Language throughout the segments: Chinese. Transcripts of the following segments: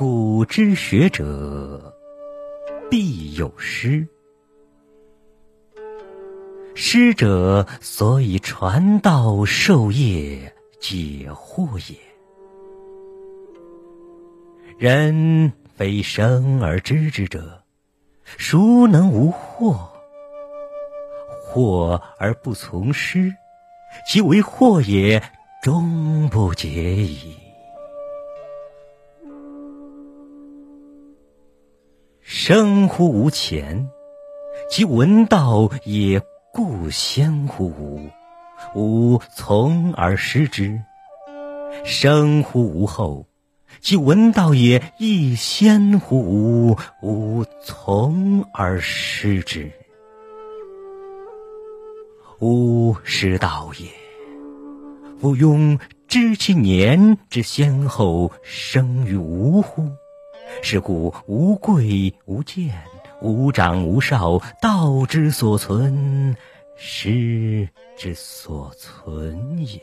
古之学者必有师。师者，所以传道授业解惑也。人非生而知之者，孰能无惑？惑而不从师，其为惑也，终不解矣。生乎吾前，其闻道也。故先乎吾，吾从而师之；生乎吾后，其闻道也亦先乎吾，吾从而师之。吾师道也，夫庸知其年之先后生于吾乎？是故无贵无贱。无长无少，道之所存，师之所存也。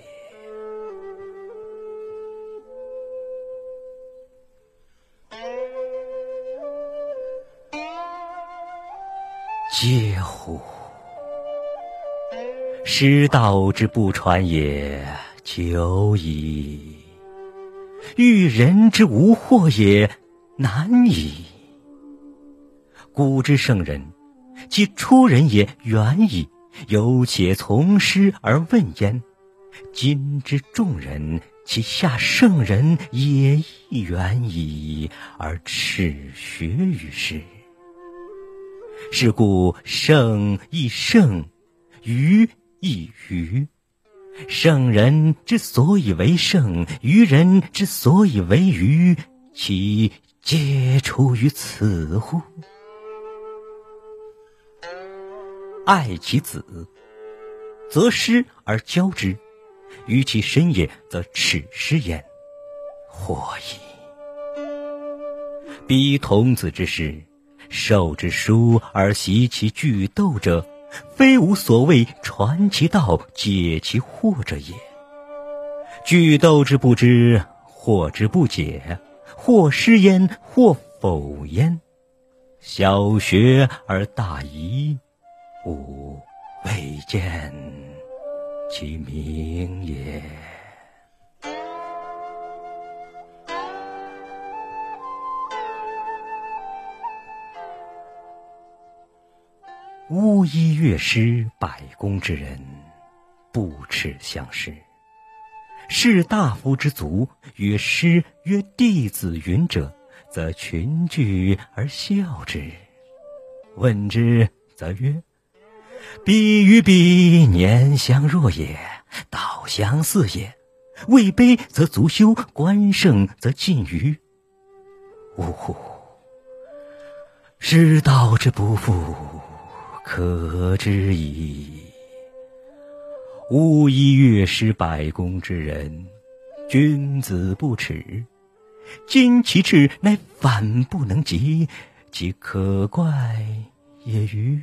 嗟乎！师道之不传也，久矣；欲人之无惑也，难矣。古之圣人，其出人也远矣，犹且从师而问焉；今之众人，其下圣人也亦远矣，而耻学于师。是故圣亦圣，愚亦愚。圣人之所以为圣，愚人之所以为愚，其皆出于此乎？爱其子，则师而教之；于其身也，则耻师焉。或矣！彼童子之师，授之书而习其句斗者，非吾所谓传其道、解其惑者也。句斗之不知，惑之不解，或师焉，或否焉。小学而大遗。吾未见其明也。巫医乐师百工之人，不耻相师。士大夫之族，曰师曰弟子云者，则群聚而笑之。问之，则曰。彼与彼年相若也，道相似也。位卑则足羞，官盛则近谀。呜呼！师道之不复，可知矣。吾以乐师百工之人，君子不耻。今其志乃反不能及，其可怪也欤？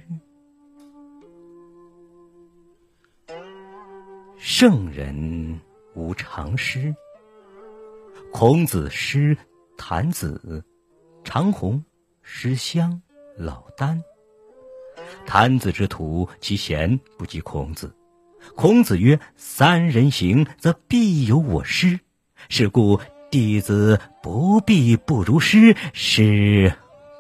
圣人无常师。孔子师谭子、长虹、师襄、老聃。谭子之徒，其贤不及孔子。孔子曰：“三人行，则必有我师。是故弟子不必不如师，师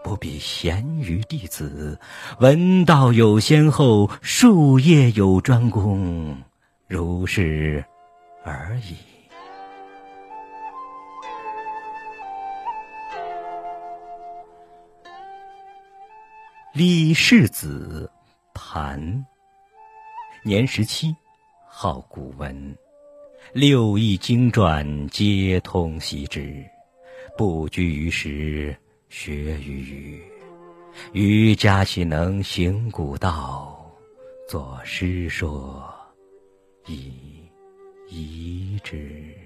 不必贤于弟子。闻道有先后，术业有专攻。”如是而已。李氏子盘，年十七，好古文，六艺经传皆通习之，不拘于时，学于余。余家其能行古道，作诗说。以遗之。